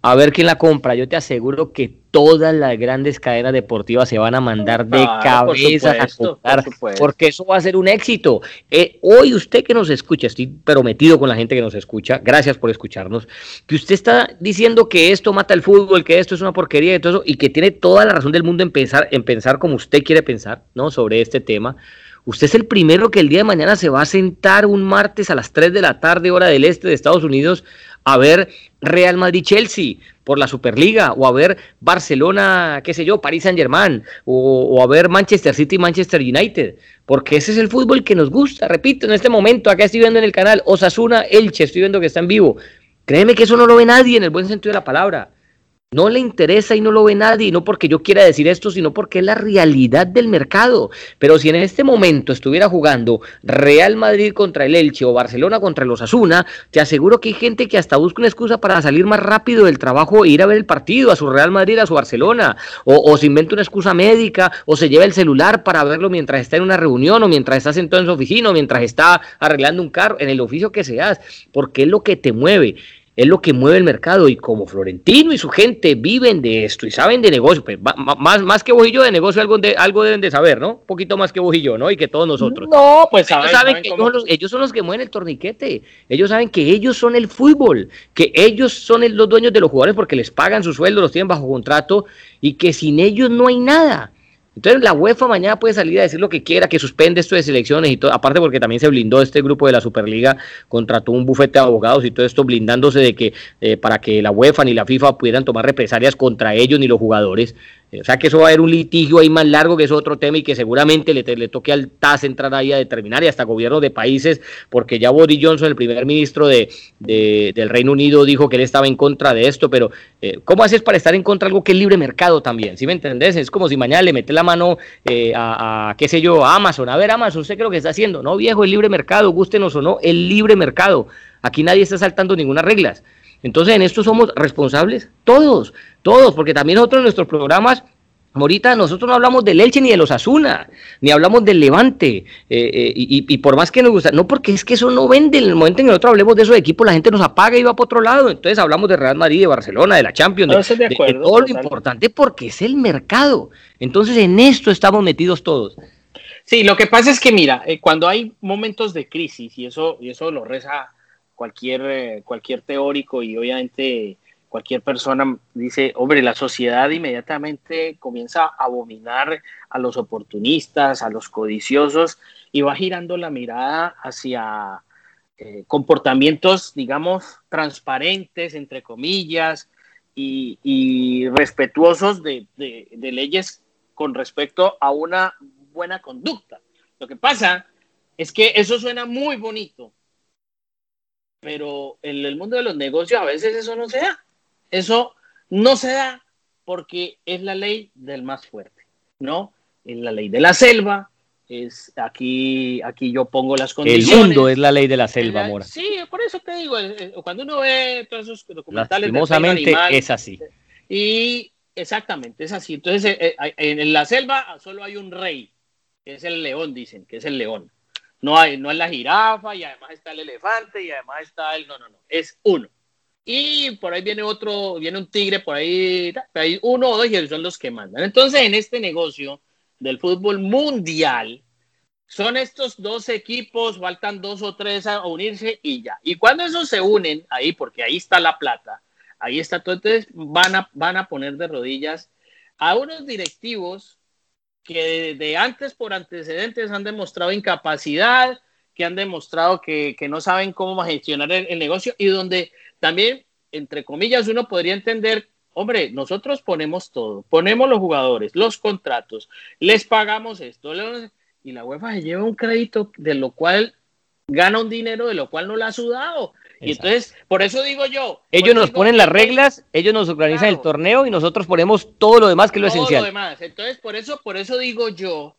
a ver quién la compra. Yo te aseguro que todas las grandes cadenas deportivas se van a mandar de cabeza a comprar, porque eso va a ser un éxito. Eh, hoy usted que nos escucha, estoy prometido con la gente que nos escucha, gracias por escucharnos, que usted está diciendo que esto mata el fútbol, que esto es una porquería y todo eso, y que tiene toda la razón del mundo en pensar, en pensar como usted quiere pensar, ¿no? Sobre este tema. Usted es el primero que el día de mañana se va a sentar un martes a las 3 de la tarde, hora del este de Estados Unidos, a ver Real Madrid-Chelsea por la Superliga, o a ver Barcelona, qué sé yo, París Saint-Germain, o, a ver Manchester City-Manchester United, porque ese es el fútbol que nos gusta. Repito, en este momento, acá estoy viendo en el canal Osasuna Elche, estoy viendo que está en vivo. Créeme que eso no lo ve nadie en el buen sentido de la palabra. No le interesa y no lo ve nadie, no porque yo quiera decir esto, sino porque es la realidad del mercado. Pero si en este momento estuviera jugando Real Madrid contra el Elche o Barcelona contra los Asuna, te aseguro que hay gente que hasta busca una excusa para salir más rápido del trabajo e ir a ver el partido, a su Real Madrid, a su Barcelona, o, se inventa una excusa médica, o se lleva el celular para verlo mientras está en una reunión, o mientras está sentado en su oficina, o mientras está arreglando un carro, en el oficio que seas, porque es lo que te mueve es lo que mueve el mercado y como Florentino y su gente viven de esto y saben de negocio, pues más, más que vos y yo de negocio algo, de, algo deben de saber, ¿no? Un poquito más que vos y yo, ¿no? Y que todos nosotros. No, pues ellos saben, que ellos, son los que mueven el torniquete, ellos saben que ellos son el fútbol, que ellos son los dueños de los jugadores porque les pagan su sueldo, los tienen bajo contrato y que sin ellos no hay nada. Entonces la UEFA mañana puede salir a decir lo que quiera, que suspende esto de selecciones y todo, aparte porque también se blindó este grupo de la Superliga, contrató un bufete de abogados y todo esto blindándose de que eh, para que la UEFA ni la FIFA pudieran tomar represalias contra ellos ni los jugadores. O sea que eso va a haber un litigio ahí más largo, que es otro tema y que seguramente le, toque al TAS entrar ahí a determinar y hasta gobiernos de países, porque ya Boris Johnson, el primer ministro de, del Reino Unido, dijo que él estaba en contra de esto, pero eh, ¿cómo haces para estar en contra de algo que es libre mercado también? ¿Sí me entendés? Es como si mañana le metes la mano eh, a, qué sé yo, a Amazon. A ver, Amazon, ¿usted qué es lo que está haciendo? No, viejo, el libre mercado, gustenos o no, el libre mercado. Aquí nadie está saltando ninguna reglas. Entonces, en esto somos responsables todos, todos, porque también nosotros en nuestros programas Ahorita nosotros no hablamos del Elche ni de los Asuna, ni hablamos del Levante, eh, eh, y, por más que nos gusta, no porque es que eso no vende, en el momento en que nosotros hablemos de esos equipos la gente nos apaga y va para otro lado, entonces hablamos de Real Madrid, de Barcelona, de la Champions, de, todo lo importante porque es el mercado, entonces en esto estamos metidos todos. Sí, lo que pasa es que mira, eh, cuando hay momentos de crisis, y eso, y eso lo reza cualquier, cualquier teórico y obviamente cualquier persona dice, hombre, la sociedad inmediatamente comienza a abominar a los oportunistas, a los codiciosos, y va girando la mirada hacia eh, comportamientos, digamos, transparentes, entre comillas, y, respetuosos de, leyes con respecto a una buena conducta. Lo que pasa es que eso suena muy bonito, pero en el mundo de los negocios a veces eso no se da. Eso no se da porque es la ley del más fuerte, ¿no? Es la ley de la selva, es aquí, aquí yo pongo las condiciones. El mundo es la ley de la selva, Mora. Sí, por eso te digo, cuando uno ve todos esos documentales. Lastimosamente es así. Y exactamente, es así. Entonces, eh, eh, en la selva solo hay un rey, que es el león, dicen, que es el león. No hay, no es la jirafa, y además está el elefante, y además está el. No, no, no. Es uno y por ahí viene otro, viene un tigre por ahí, hay uno o dos y son los que mandan. Entonces, en este negocio del fútbol mundial, son estos dos equipos, faltan dos o tres a unirse y ya. Y cuando esos se unen ahí, porque ahí está la plata, ahí está todo, entonces van a, van a poner de rodillas a unos directivos que de, antes por antecedentes han demostrado incapacidad, que han demostrado que, no saben cómo gestionar el negocio y donde también, entre comillas, uno podría entender, hombre, nosotros ponemos todo, ponemos los jugadores, los contratos, les pagamos esto, y la UEFA se lleva un crédito de lo cual gana un dinero de lo cual no le ha sudado. Y entonces, por eso digo yo. Ellos nos ponen las reglas, ellos nos organizan el torneo y nosotros ponemos todo lo demás que es lo esencial. Lo demás. Entonces, por eso, por eso digo yo,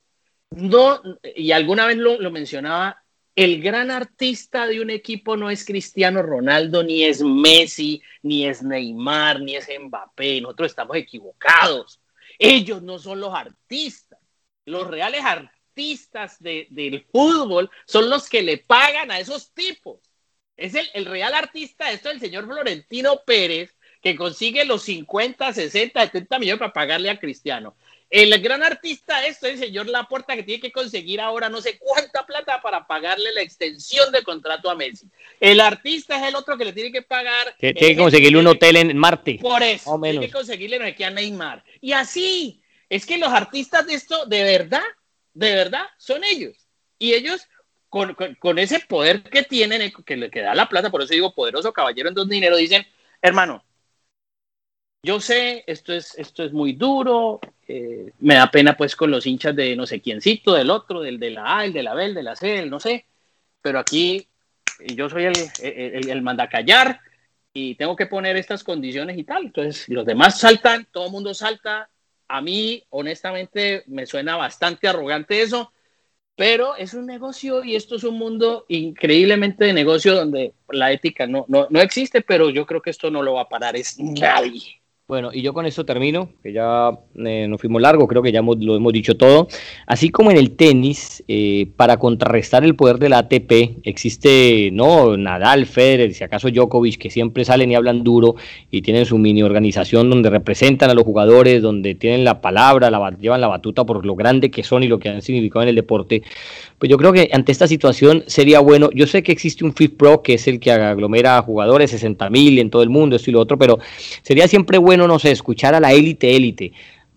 no, y alguna vez lo, lo mencionaba, el gran artista de un equipo no es Cristiano Ronaldo, ni es Messi, ni es Neymar, ni es Mbappé. Nosotros estamos equivocados. Ellos no son los artistas. Los reales artistas del fútbol son los que le pagan a esos tipos. Es el, el real artista, esto es el señor Florentino Pérez, que consigue los 50, 60, 70 millones para pagarle a Cristiano. El gran artista esto es el señor Laporta que tiene que conseguir ahora no sé cuánta plata para pagarle la extensión de contrato a Messi. El artista es el otro que le tiene que pagar. tiene que conseguirle un hotel en Marte. Por eso. Tiene que conseguirle no sé qué a Neymar. Y así, es que los artistas de esto, de verdad, de verdad, son ellos. Y ellos, con, ese poder que tienen, que le da la plata, por eso digo poderoso caballero en dos dinero, dicen, hermano, yo sé, esto es, esto es muy duro, eh, me da pena pues con los hinchas de no sé quiéncito, del otro, del de la A, el de la B, el de la C, el no sé, pero aquí yo soy el, el, el mandacallar y tengo que poner estas condiciones y tal. Entonces, los demás saltan, todo el mundo salta. A mí, honestamente, me suena bastante arrogante eso, pero es un negocio y esto es un mundo increíblemente de negocio donde la ética no, no, no existe, pero yo creo que esto no lo va a parar, es nadie. Bueno, y yo con eso termino, que ya eh, nos fuimos largo, creo que ya lo hemos dicho todo. Así como en el tenis, eh, para contrarrestar el poder de la ATP, existe no Nadal, Federer, si acaso Djokovic, que siempre salen y hablan duro y tienen su mini organización donde representan a los jugadores, donde tienen la palabra, la, llevan la batuta por lo grande que son y lo que han significado en el deporte. Pues yo creo que ante esta situación sería bueno, yo sé que existe un FIF Pro, que es el que aglomera a jugadores, 60 mil en todo el mundo, esto y lo otro, pero sería siempre bueno, no sé, escuchar a la élite élite,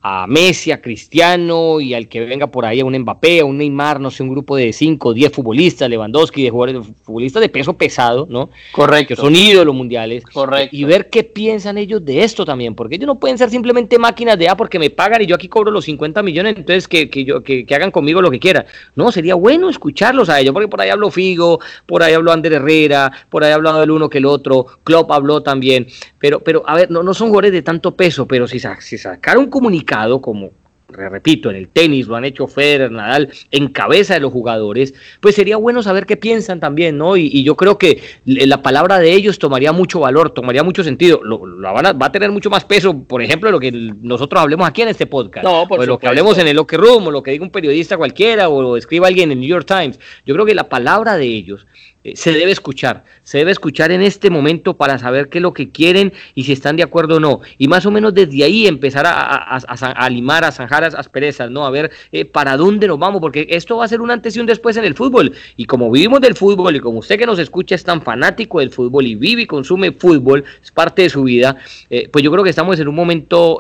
a Messi, a Cristiano y al que venga por ahí a un Mbappé, a un Neymar, no sé, un grupo de 5 o 10 futbolistas, Lewandowski, de jugadores futbolistas de peso pesado, ¿no? Correcto. Que son ídolos mundiales. Correcto. Y ver qué piensan ellos de esto también, porque ellos no pueden ser simplemente máquinas de, ah, porque me pagan y yo aquí cobro los 50 millones, entonces que, que yo, que, que hagan conmigo lo que quieran. No, sería bueno escucharlos a ellos, porque por ahí habló Figo, por ahí habló Ander Herrera, por ahí habló el uno que el otro, Klopp habló también, pero, pero a ver, no, no son jugadores de tanto peso, pero si, si sacaron un comunicado, como repito, en el tenis lo han hecho Federer, Nadal, en cabeza de los jugadores, pues sería bueno saber qué piensan también, ¿no? Y, yo creo que la palabra de ellos tomaría mucho valor, tomaría mucho sentido, lo, va a tener mucho más peso, por ejemplo, lo que nosotros hablemos aquí en este podcast, no, por o lo que hablemos en el Locker Room, o lo que diga un periodista cualquiera, o lo escriba alguien en el New York Times. Yo creo que la palabra de ellos eh, se debe escuchar, se debe escuchar en este momento para saber qué es lo que quieren y si están de acuerdo o no. Y más o menos desde ahí empezar a, a, limar, a zanjar asperezas, ¿no? A ver eh, para dónde nos vamos, porque esto va a ser un antes y un después en el fútbol. Y como vivimos del fútbol y como usted que nos escucha es tan fanático del fútbol y vive y consume fútbol, es parte de su vida, eh, pues yo creo que estamos en un momento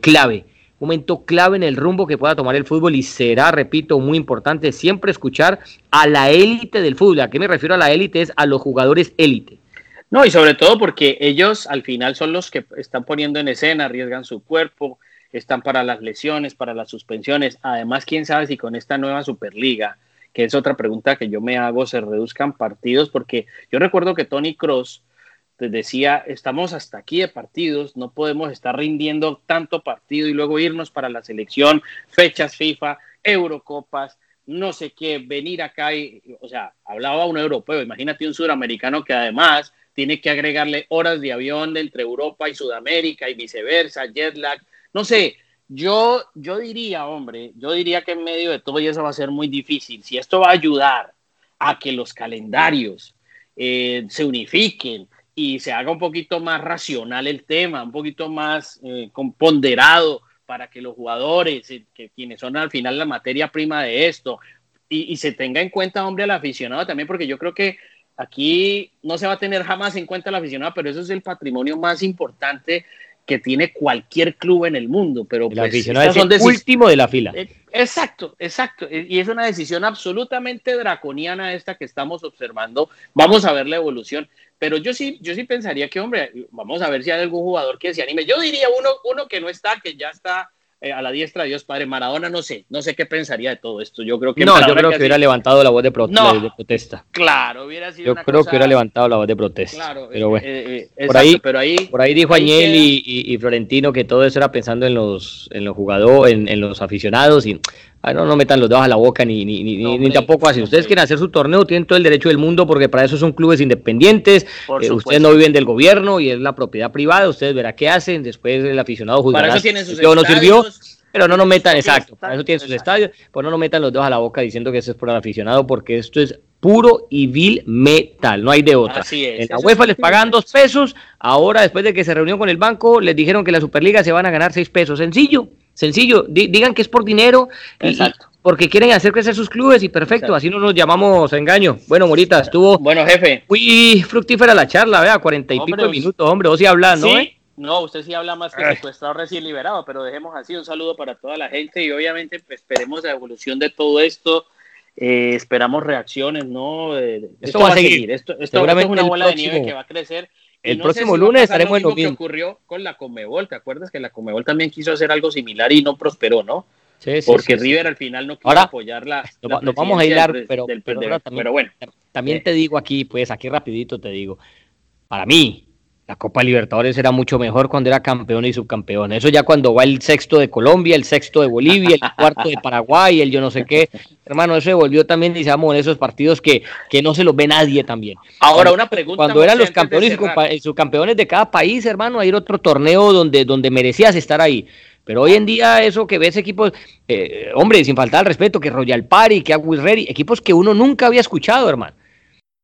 clave momento clave en el rumbo que pueda tomar el fútbol y será, repito, muy importante siempre escuchar a la élite del fútbol. ¿A qué me refiero a la élite? Es a los jugadores élite. No, y sobre todo porque ellos al final son los que están poniendo en escena, arriesgan su cuerpo, están para las lesiones, para las suspensiones. Además, quién sabe si con esta nueva Superliga, que es otra pregunta que yo me hago, se reduzcan partidos, porque yo recuerdo que Tony Cross decía, estamos hasta aquí de partidos, no podemos estar rindiendo tanto partido y luego irnos para la selección, fechas FIFA, Eurocopas, no sé qué, venir acá y, o sea, hablaba un europeo, imagínate un sudamericano que además tiene que agregarle horas de avión entre Europa y Sudamérica y viceversa, jet lag, no sé, yo, yo diría, hombre, yo diría que en medio de todo y eso va a ser muy difícil, si esto va a ayudar a que los calendarios eh, se unifiquen, y se haga un poquito más racional el tema, un poquito más eh, ponderado para que los jugadores, eh, que quienes son al final la materia prima de esto, y, se tenga en cuenta, hombre, al aficionado también, porque yo creo que aquí no se va a tener jamás en cuenta al aficionado, pero eso es el patrimonio más importante que tiene cualquier club en el mundo. Pero el pues, aficionado es el último de la fila. Eh, exacto, exacto. Y es una decisión absolutamente draconiana esta que estamos observando. Vamos a ver la evolución. Pero yo sí, yo sí pensaría que, hombre, vamos a ver si hay algún jugador que se anime. Yo diría uno, uno que no está, que ya está eh, a la diestra de Dios Padre. Maradona no sé, no sé qué pensaría de todo esto. Yo creo que no, yo creo que, hubiera levantado la voz de, protesta. Claro, hubiera sido. Yo creo que hubiera levantado la voz de protesta. Claro, pero bueno. Eh, eh, por, ahí, pero ahí, por ahí dijo Añel y, Florentino que todo eso era pensando en los, en los jugadores, en, en los aficionados y no, no metan los dedos a la boca ni, ni, ni, ni tampoco así. Ustedes quieren hacer su torneo, tienen todo el derecho del mundo porque para eso son clubes independientes. Eh, ustedes no viven del gobierno y es la propiedad privada. Ustedes verán qué hacen. Después el aficionado juzgará. Para eso tienen sus no sirvió. Pero no nos metan, exacto, para eso tienen sus estadios, pues no nos metan los dedos a la boca diciendo que eso es por el aficionado, porque esto es puro y vil metal, no hay de otra. Así es, en la UEFA les pagan dos pesos, ahora después de que se reunió con el banco, les dijeron que la Superliga se van a ganar seis pesos. Sencillo, Sencillo, digan que es por dinero porque quieren hacer crecer sus clubes y perfecto, así no nos llamamos engaño. Bueno, Morita, estuvo bueno, jefe. muy fructífera la charla, vea, cuarenta y pico de minutos, hombre, vos sí hablas, ¿no? Sí. No, usted sí habla más que secuestrado recién liberado, pero dejemos así un saludo para toda la gente y obviamente pues, esperemos la evolución de todo esto. Eh, esperamos reacciones, ¿no? esto, va a seguir. Esto, esto, es una bola de nieve que va a crecer el próximo lunes estaremos en lo mismo. que ocurrió con la Comebol. ¿Te acuerdas que la Comebol también quiso hacer algo similar y no prosperó, no? Sí, sí, Porque River al final no quiso apoyar la. Nos, vamos a hilar, pero, pero, también, bueno. También te digo aquí, pues aquí rapidito te digo. Para mí, la Copa Libertadores era mucho mejor cuando era campeón y subcampeón. Eso ya cuando va el sexto de Colombia, el sexto de Bolivia, el cuarto de Paraguay, el yo no sé qué. Hermano, eso se volvió también, digamos, en esos partidos que, que no se los ve nadie también. Ahora, una pregunta. Cuando eran los campeones y subcampeones de cada país, hermano, hay otro torneo donde, donde merecías estar ahí. Pero hoy en día eso que ves equipos, eh, hombre, sin faltar al respeto, que Royal Party, que Aguirre, equipos que uno nunca había escuchado, hermano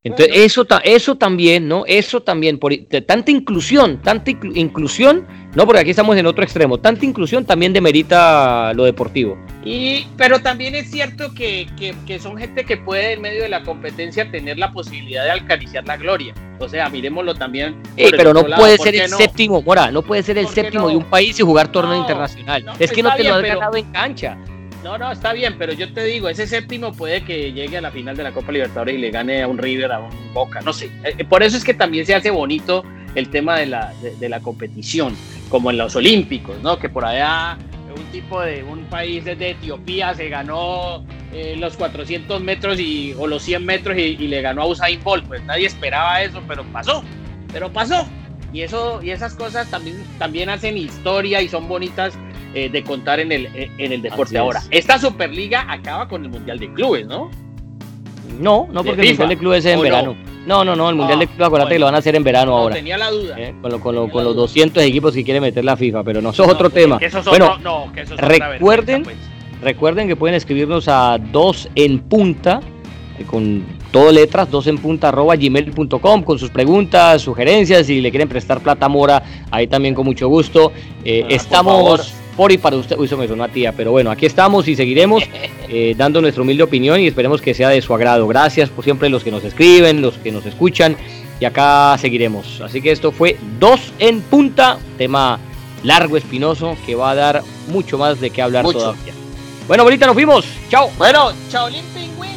Entonces, eso, eso también, ¿no? Eso también, por tanta inclusión, tanta inclusión, no, porque aquí estamos en otro extremo, tanta inclusión también demerita lo deportivo. Y, pero también es cierto que, que, son gente que puede en medio de la competencia tener la posibilidad de alcanizar la gloria. O sea, miremoslo también. pero no puede ser el séptimo, Mora, no puede ser el séptimo de un país y jugar torneo internacional. es que no te lo has ganado en cancha. No, no, está bien, pero yo te digo, ese séptimo puede que llegue a la final de la Copa Libertadores y le gane a un River, a un Boca, no sé. Eh, por eso es que también se hace bonito el tema de la, de, la competición, como en los Olímpicos, ¿no? Que por allá un tipo de un país de Etiopía se ganó eh, los 400 metros y, o los 100 metros y, le ganó a Usain Bolt. Pues nadie esperaba eso, pero pasó, pero pasó. Y, eso, y esas cosas también, también hacen historia y son bonitas eh, de contar en el, en el deporte. Ahora, esta Superliga acaba con el Mundial de Clubes, ¿no? No, no, porque el Mundial de Clubes es en verano. No? no, no, el Mundial de Clubes, acuérdate que lo van a hacer en verano ahora. tenía la duda. Eh, con, con, los 200 equipos que quiere meter la FIFA, pero no, eso es otro tema. bueno, recuerden, pues. recuerden que pueden escribirnos a dos en punta, eh, con todo letras, dos en punta arroba gmail.com con sus preguntas, sugerencias, si le quieren prestar plata mora, ahí también con mucho gusto. Eh, estamos por y para usted. Uy, eso me sonó a tía, pero bueno, aquí estamos y seguiremos eh, dando nuestra humilde opinión y esperemos que sea de su agrado. Gracias por siempre los que nos escriben, los que nos escuchan y acá seguiremos. Así que esto fue dos en punta, tema largo, espinoso, que va a dar mucho más de qué hablar todavía. Bueno, bonita, nos fuimos. Chao. Bueno, chao, Pingüín.